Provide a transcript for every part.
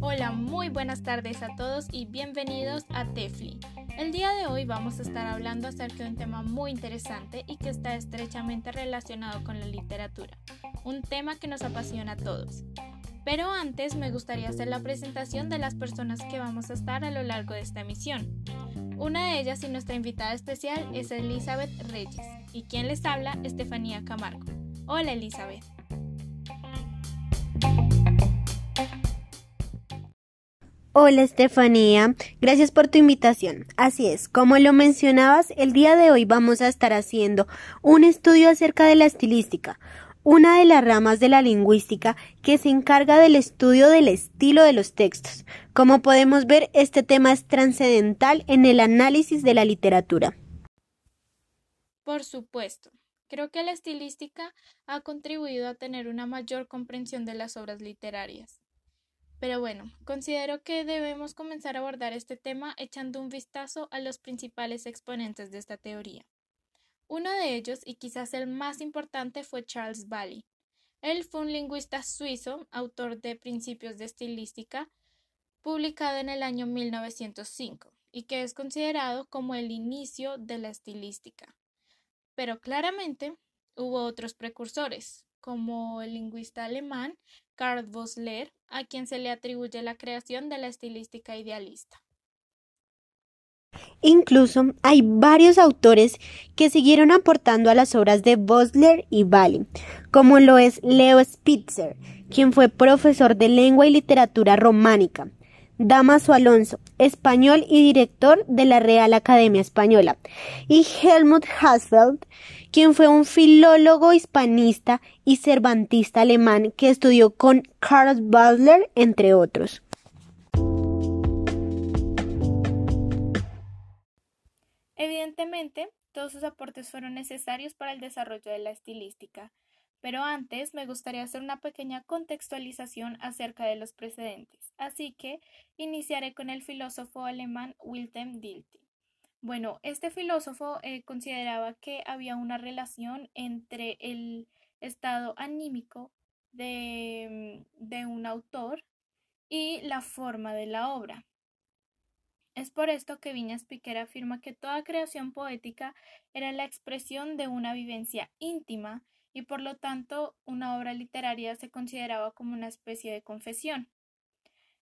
Hola, muy buenas tardes a todos y bienvenidos a Tefli. El día de hoy vamos a estar hablando acerca de un tema muy interesante y que está estrechamente relacionado con la literatura, un tema que nos apasiona a todos. Pero antes me gustaría hacer la presentación de las personas que vamos a estar a lo largo de esta emisión. Una de ellas y nuestra invitada especial es Elizabeth Reyes y quien les habla, Estefanía Camargo. Hola Elizabeth. Hola Estefanía, gracias por tu invitación. Así es, como lo mencionabas, el día de hoy vamos a estar haciendo un estudio acerca de la estilística, una de las ramas de la lingüística que se encarga del estudio del estilo de los textos. Como podemos ver, este tema es trascendental en el análisis de la literatura. Por supuesto. Creo que la estilística ha contribuido a tener una mayor comprensión de las obras literarias. Pero bueno, considero que debemos comenzar a abordar este tema echando un vistazo a los principales exponentes de esta teoría. Uno de ellos, y quizás el más importante, fue Charles Bailey. Él fue un lingüista suizo, autor de Principios de Estilística, publicado en el año 1905, y que es considerado como el inicio de la estilística. Pero claramente hubo otros precursores, como el lingüista alemán Karl Vosler, a quien se le atribuye la creación de la estilística idealista. Incluso hay varios autores que siguieron aportando a las obras de Bosler y Bali, como lo es Leo Spitzer, quien fue profesor de lengua y literatura románica, Damaso Alonso, español y director de la Real Academia Española, y Helmut Hassfeld, quien fue un filólogo hispanista y cervantista alemán que estudió con Karl Bosler, entre otros. Evidentemente, todos sus aportes fueron necesarios para el desarrollo de la estilística, pero antes me gustaría hacer una pequeña contextualización acerca de los precedentes, así que iniciaré con el filósofo alemán Wilhelm Dilthey. Bueno, este filósofo eh, consideraba que había una relación entre el estado anímico de, de un autor y la forma de la obra. Es por esto que Viñas Piquer afirma que toda creación poética era la expresión de una vivencia íntima y por lo tanto una obra literaria se consideraba como una especie de confesión.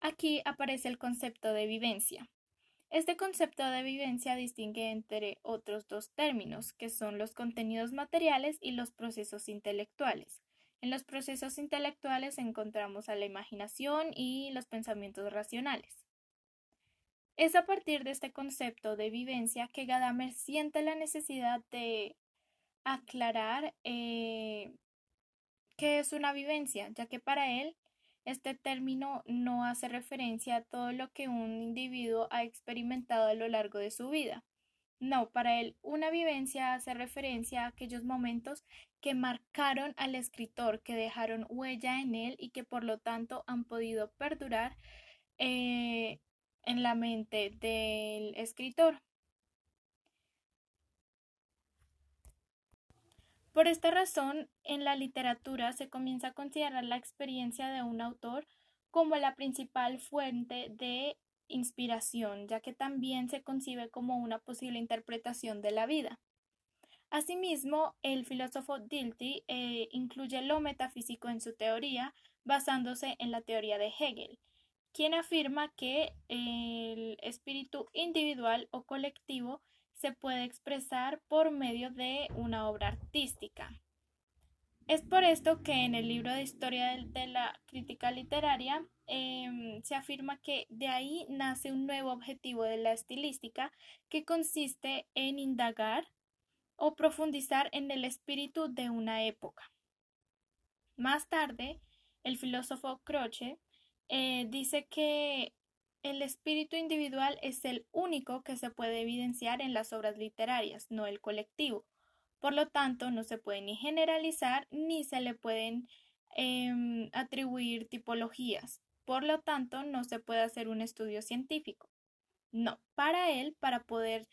Aquí aparece el concepto de vivencia. Este concepto de vivencia distingue entre otros dos términos, que son los contenidos materiales y los procesos intelectuales. En los procesos intelectuales encontramos a la imaginación y los pensamientos racionales. Es a partir de este concepto de vivencia que Gadamer siente la necesidad de aclarar eh, qué es una vivencia, ya que para él este término no hace referencia a todo lo que un individuo ha experimentado a lo largo de su vida. No, para él una vivencia hace referencia a aquellos momentos que marcaron al escritor, que dejaron huella en él y que por lo tanto han podido perdurar eh, en la mente del escritor. Por esta razón, en la literatura se comienza a considerar la experiencia de un autor como la principal fuente de inspiración, ya que también se concibe como una posible interpretación de la vida. Asimismo, el filósofo Dilthey eh, incluye lo metafísico en su teoría, basándose en la teoría de Hegel, quien afirma que el espíritu individual o colectivo se puede expresar por medio de una obra artística. Es por esto que en el libro de historia de la crítica literaria em, se afirma que de ahí nace un nuevo objetivo de la estilística que consiste en indagar o profundizar en el espíritu de una época. Más tarde, el filósofo Croce eh, dice que el espíritu individual es el único que se puede evidenciar en las obras literarias, no el colectivo. Por lo tanto, no se puede ni generalizar ni se le pueden em, atribuir tipologías. Por lo tanto, no se puede hacer un estudio científico. No, para él, para poder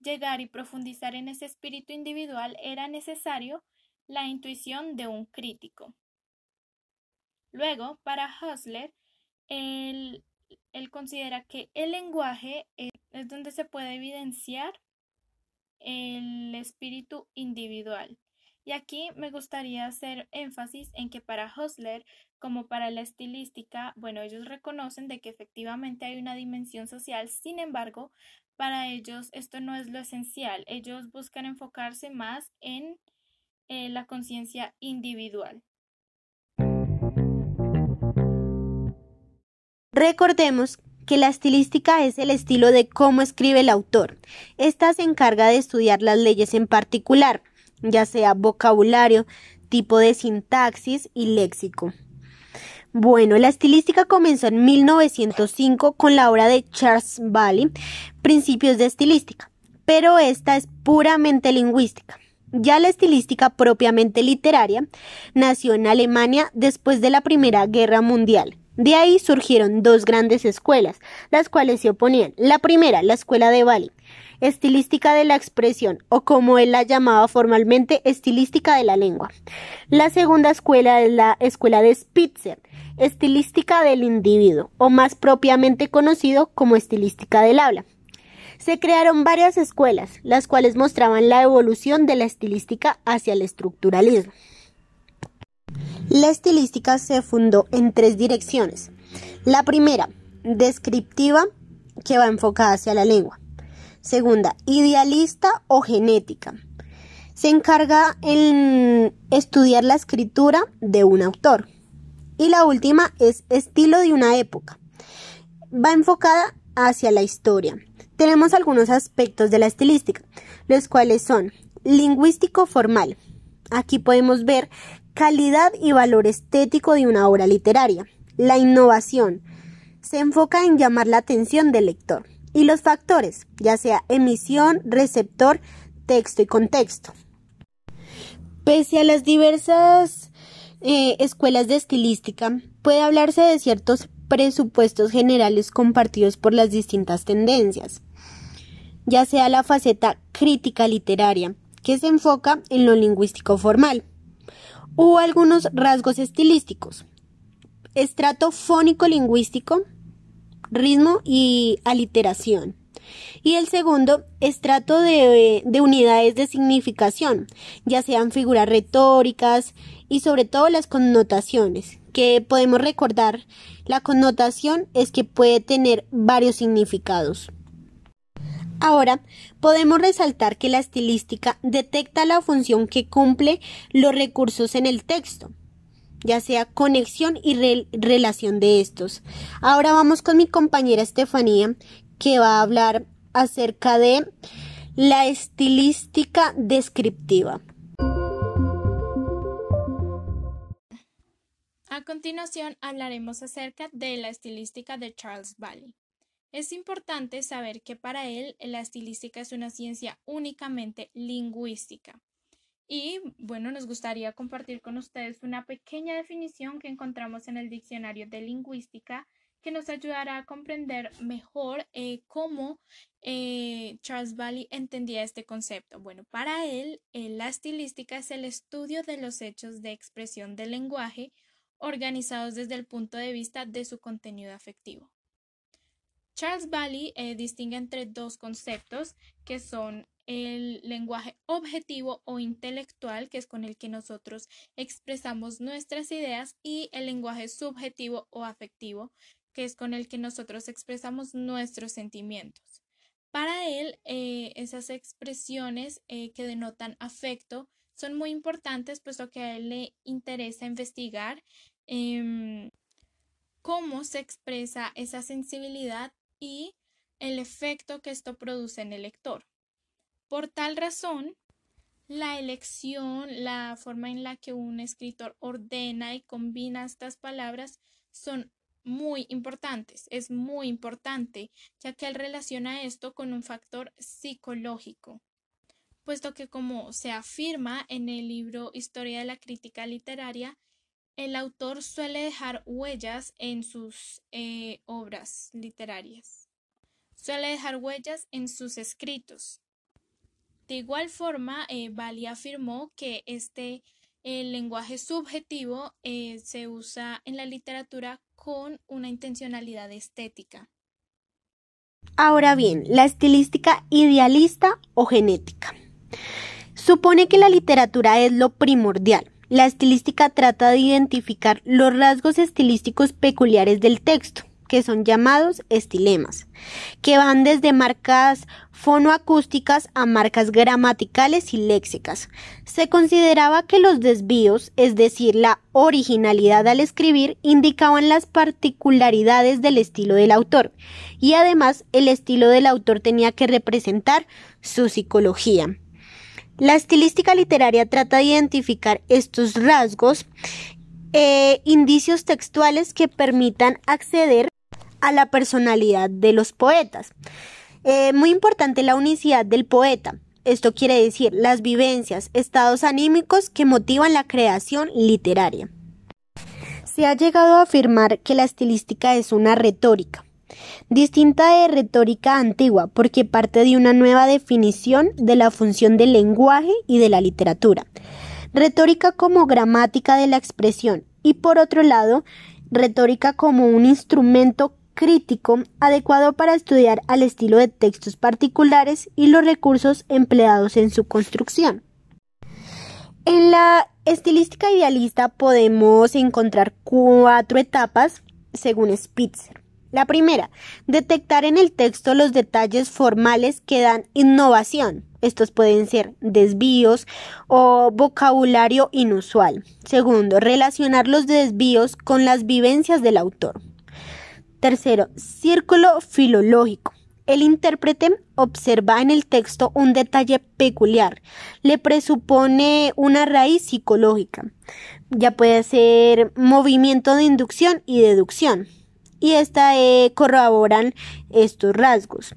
llegar y profundizar en ese espíritu individual, era necesario la intuición de un crítico. Luego, para Hustler, él, considera que el lenguaje es, donde se puede evidenciar el espíritu individual. Y aquí me gustaría hacer énfasis en que para Hustler, como para la estilística, bueno, ellos reconocen de que efectivamente hay una dimensión social, sin embargo, para ellos esto no es lo esencial, ellos buscan enfocarse más en eh, la conciencia individual. Recordemos que la estilística es el estilo de cómo escribe el autor. Esta se encarga de estudiar las leyes en particular, ya sea vocabulario, tipo de sintaxis y léxico. Bueno, la estilística comenzó en 1905 con la obra de Charles Bailey, Principios de Estilística, pero esta es puramente lingüística. Ya la estilística propiamente literaria nació en Alemania después de la Primera Guerra Mundial. De ahí surgieron dos grandes escuelas, las cuales se oponían. La primera, la escuela de Bali, estilística de la expresión, o como él la llamaba formalmente, estilística de la lengua. La segunda escuela es la escuela de Spitzer, estilística del individuo, o más propiamente conocido como estilística del habla. Se crearon varias escuelas, las cuales mostraban la evolución de la estilística hacia el estructuralismo. La estilística se fundó en tres direcciones. La primera, descriptiva, que va enfocada hacia la lengua. Segunda, idealista o genética. Se encarga en estudiar la escritura de un autor. Y la última es estilo de una época. Va enfocada hacia la historia. Tenemos algunos aspectos de la estilística, los cuales son lingüístico formal. Aquí podemos ver calidad y valor estético de una obra literaria. La innovación se enfoca en llamar la atención del lector y los factores, ya sea emisión, receptor, texto y contexto. Pese a las diversas eh, escuelas de estilística, puede hablarse de ciertos presupuestos generales compartidos por las distintas tendencias, ya sea la faceta crítica literaria, que se enfoca en lo lingüístico formal, o algunos rasgos estilísticos, estrato fónico lingüístico, ritmo y aliteración. Y el segundo, estrato de, de, unidades de significación, ya sean figuras retóricas y sobre todo las connotaciones, que podemos recordar, la connotación es que puede tener varios significados. Ahora, podemos resaltar que la estilística detecta la función que cumple los recursos en el texto, ya sea conexión y relación de estos. Ahora vamos con mi compañera Estefanía, que va a hablar acerca de la estilística descriptiva. A continuación hablaremos acerca de la estilística de Charles Bailey. Es importante saber que para él la estilística es una ciencia únicamente lingüística. Y bueno, nos gustaría compartir con ustedes una pequeña definición que encontramos en el diccionario de lingüística que nos ayudará a comprender mejor eh, cómo eh, Charles Bailey entendía este concepto. Bueno, para él, eh, la estilística es el estudio de los hechos de expresión del lenguaje organizados desde el punto de vista de su contenido afectivo. Charles Bailey distingue entre dos conceptos que son el lenguaje objetivo o intelectual, que es con el que nosotros expresamos nuestras ideas, y el lenguaje subjetivo o afectivo, que es con el que nosotros expresamos nuestros sentimientos. Para él, eh, esas expresiones eh, que denotan afecto son muy importantes, puesto que a él le interesa investigar em, cómo se expresa esa sensibilidad y el efecto que esto produce en el lector. Por tal razón, la elección, la forma en la que un escritor ordena y combina estas palabras son muy importantes. Es muy importante, ya que él relaciona esto con un factor psicológico, puesto que como se afirma en el libro Historia de la Crítica Literaria, el autor suele dejar huellas en sus eh, obras literarias. Suele dejar huellas en sus escritos. De igual forma, eh, Bali afirmó que este el lenguaje subjetivo eh, se usa en la literatura con una intencionalidad estética. Ahora bien, la estilística idealista o genética. Supone que la literatura es lo primordial. La estilística trata de identificar los rasgos estilísticos peculiares del texto, que son llamados estilemas, que van desde marcas fonoacústicas a marcas gramaticales y léxicas. Se consideraba que los desvíos, es decir, la originalidad al escribir, indicaban las particularidades del estilo del autor, y además el estilo del autor tenía que representar su psicología. La estilística literaria trata de identificar estos rasgos, eh, indicios textuales que permitan acceder a la personalidad de los poetas. Eh, muy importante la unicidad del poeta. Esto quiere decir las vivencias, estados anímicos que motivan la creación literaria. Se ha llegado a afirmar que la estilística es una retórica, distinta de retórica antigua, porque parte de una nueva definición de la función del lenguaje y de la literatura. Retórica como gramática de la expresión y por otro lado, retórica como un instrumento crítico adecuado para estudiar al estilo de textos particulares y los recursos empleados en su construcción. En la estilística idealista podemos encontrar cuatro etapas según Spitzer. La primera, detectar en el texto los detalles formales que dan innovación. Estos pueden ser desvíos o vocabulario inusual. Segundo, relacionar los desvíos con las vivencias del autor. Tercero, círculo filológico. El intérprete observa en el texto un detalle peculiar, le presupone una raíz psicológica. Ya puede ser movimiento de inducción y deducción. Y esta eh, corroboran estos rasgos.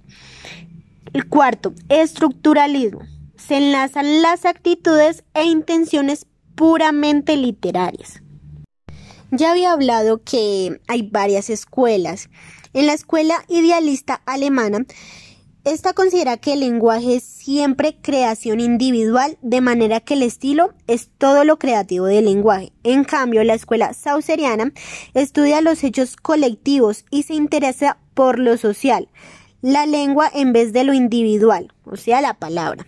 El cuarto, estructuralismo. Se enlazan las actitudes e intenciones puramente literarias. Ya había hablado que hay varias escuelas. En la escuela idealista alemana, esta considera que el lenguaje es siempre creación individual, de manera que el estilo es todo lo creativo del lenguaje. En cambio, la escuela sauseriana estudia los hechos colectivos y se interesa por lo social, la lengua en vez de lo individual, o sea, la palabra.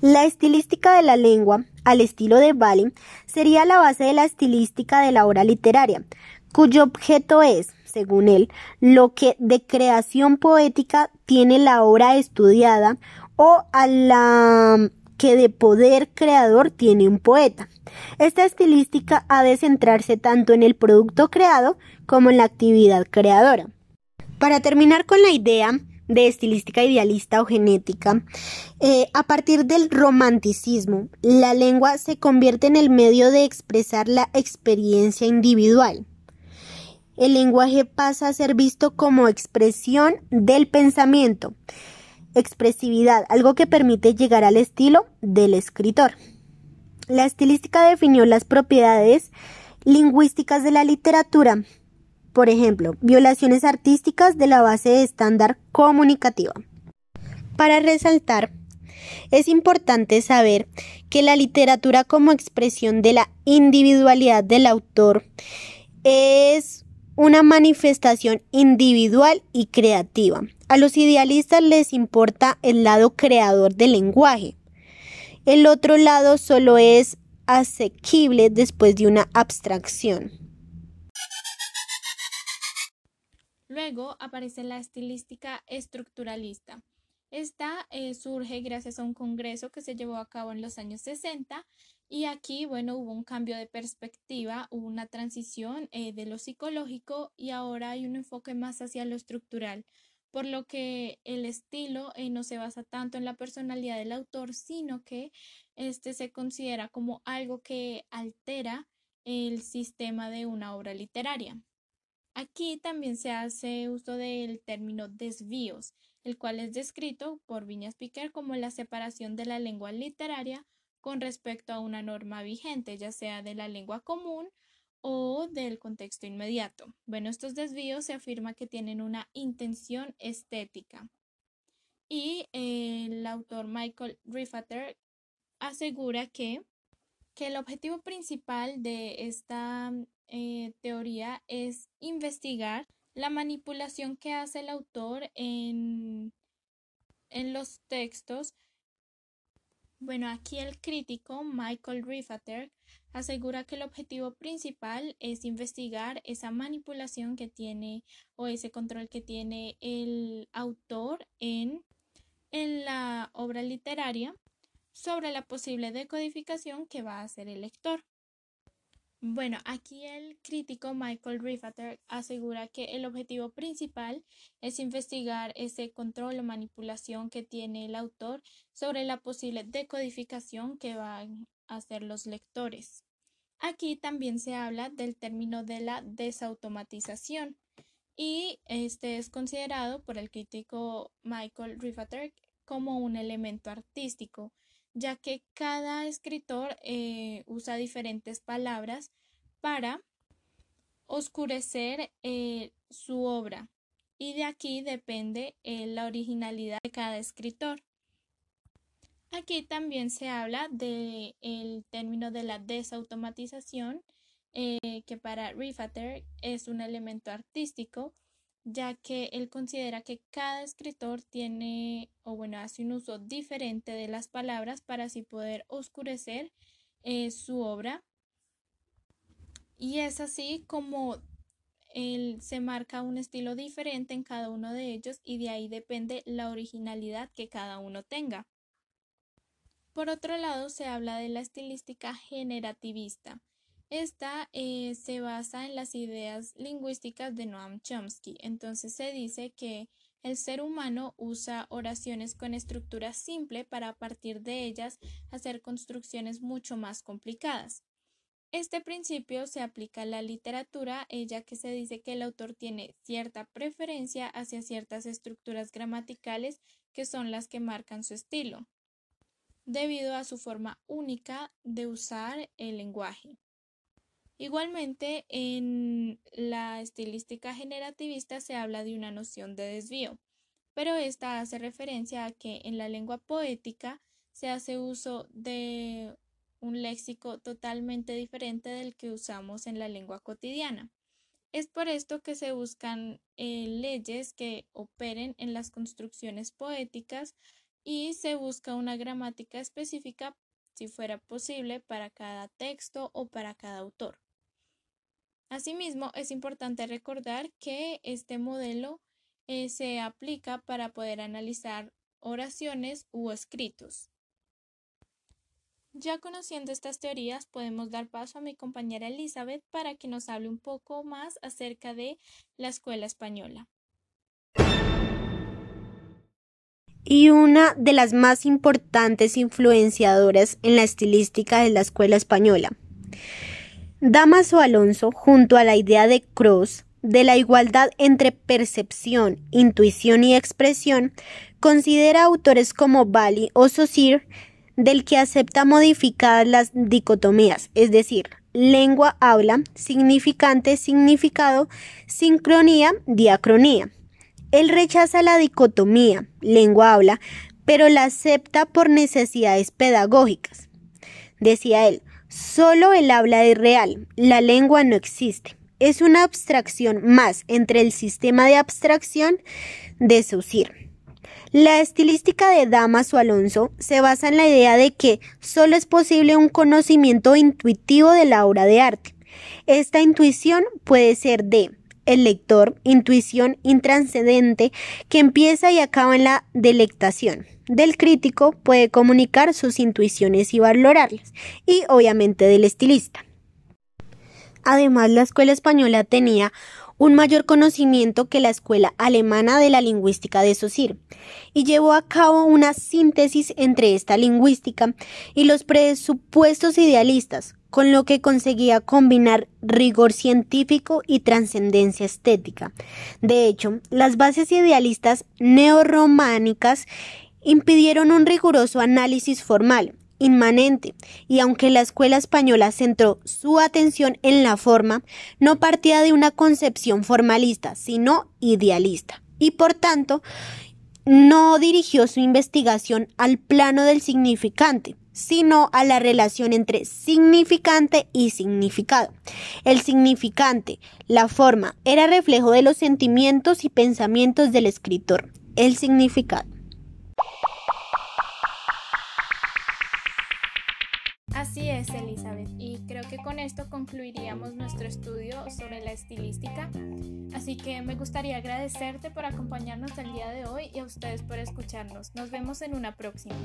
La estilística de la lengua, al estilo de Bali, sería la base de la estilística de la obra literaria, cuyo objeto es, según él, lo que de creación poética tiene la obra estudiada o a la que de poder creador tiene un poeta. Esta estilística ha de centrarse tanto en el producto creado como en la actividad creadora. Para terminar con la idea, de estilística idealista o genética, eh, a partir del romanticismo, la lengua se convierte en el medio de expresar la experiencia individual. El lenguaje pasa a ser visto como expresión del pensamiento, expresividad, algo que permite llegar al estilo del escritor. La estilística definió las propiedades lingüísticas de la literatura, por ejemplo, violaciones artísticas de la base estándar comunicativa. Para resaltar, es importante saber que la literatura como expresión de la individualidad del autor es una manifestación individual y creativa. A los idealistas les importa el lado creador del lenguaje. El otro lado solo es asequible después de una abstracción. Luego aparece la estilística estructuralista. Esta eh, surge gracias a un congreso que se llevó a cabo en los años 60 y aquí, bueno, hubo un cambio de perspectiva, hubo una transición eh, de lo psicológico y ahora hay un enfoque más hacia lo estructural, por lo que el estilo eh, no se basa tanto en la personalidad del autor, sino que este se considera como algo que altera el sistema de una obra literaria. Aquí también se hace uso del término desvíos, el cual es descrito por Viñas Piquer como la separación de la lengua literaria con respecto a una norma vigente, ya sea de la lengua común o del contexto inmediato. Bueno, estos desvíos se afirma que tienen una intención estética. Y el autor Michael Riffater asegura que que el objetivo principal de esta eh, teoría es investigar la manipulación que hace el autor en, en los textos. Bueno, aquí el crítico Michael Riffater asegura que el objetivo principal es investigar esa manipulación que tiene o ese control que tiene el autor en, en la obra literaria sobre la posible decodificación que va a hacer el lector. Bueno, aquí el crítico Michael Riffater asegura que el objetivo principal es investigar ese control o manipulación que tiene el autor sobre la posible decodificación que van a hacer los lectores. Aquí también se habla del término de la desautomatización y este es considerado por el crítico Michael Riffater como un elemento artístico ya que cada escritor eh, usa diferentes palabras para oscurecer eh, su obra y de aquí depende eh, la originalidad de cada escritor. Aquí también se habla del término de la desautomatización, que para Riffater es un elemento artístico ya que él considera que cada escritor tiene o bueno hace un uso diferente de las palabras para así poder oscurecer eh, su obra y es así como él se marca un estilo diferente en cada uno de ellos y de ahí depende la originalidad que cada uno tenga. Por otro lado, se habla de la estilística generativista, esta eh, se basa en las ideas lingüísticas de Noam Chomsky. Entonces se dice que el ser humano usa oraciones con estructura simple para a partir de ellas hacer construcciones mucho más complicadas. Este principio se aplica a la literatura, ella que se dice que el autor tiene cierta preferencia hacia ciertas estructuras gramaticales que son las que marcan su estilo, debido a su forma única de usar el lenguaje. Igualmente, en la estilística generativista se habla de una noción de desvío, pero esta hace referencia a que en la lengua poética se hace uso de un léxico totalmente diferente del que usamos en la lengua cotidiana. Es por esto que se buscan eh, leyes que operen en las construcciones poéticas y se busca una gramática específica, si fuera posible, para cada texto o para cada autor. Asimismo, es importante recordar que este modelo eh, se aplica para poder analizar oraciones u escritos. Ya conociendo estas teorías, podemos dar paso a mi compañera Elizabeth para que nos hable un poco más acerca de la escuela española. Y una de las más importantes influenciadoras en la estilística de la escuela española. Damaso Alonso, junto a la idea de Cross de la igualdad entre percepción, intuición y expresión, considera autores como Bali o Saussure del que acepta modificadas las dicotomías, es decir, lengua, habla, significante, significado, sincronía, diacronía. Él rechaza la dicotomía, lengua, habla, pero la acepta por necesidades pedagógicas. Decía él, Solo el habla es real, la lengua no existe. Es una abstracción más entre el sistema de abstracción de Saussure. La estilística de Damaso Alonso se basa en la idea de que solo es posible un conocimiento intuitivo de la obra de arte. Esta intuición puede ser de el lector, intuición intranscendente que empieza y acaba en la delectación del crítico puede comunicar sus intuiciones y valorarlas, y obviamente del estilista. Además, la escuela española tenía un mayor conocimiento que la escuela alemana de la lingüística de Saussure, y llevó a cabo una síntesis entre esta lingüística y los presupuestos idealistas, con lo que conseguía combinar rigor científico y trascendencia estética. De hecho, las bases idealistas neorrománicas impidieron un riguroso análisis formal, inmanente, y aunque la escuela española centró su atención en la forma, no partía de una concepción formalista, sino idealista, y por tanto no dirigió su investigación al plano del significante, sino a la relación entre significante y significado. El significante, la forma, era reflejo de los sentimientos y pensamientos del escritor. El significado. Es, Elizabeth, y creo que con esto concluiríamos nuestro estudio sobre la estilística. Así que me gustaría agradecerte por acompañarnos el día de hoy y a ustedes por escucharnos. Nos vemos en una próxima.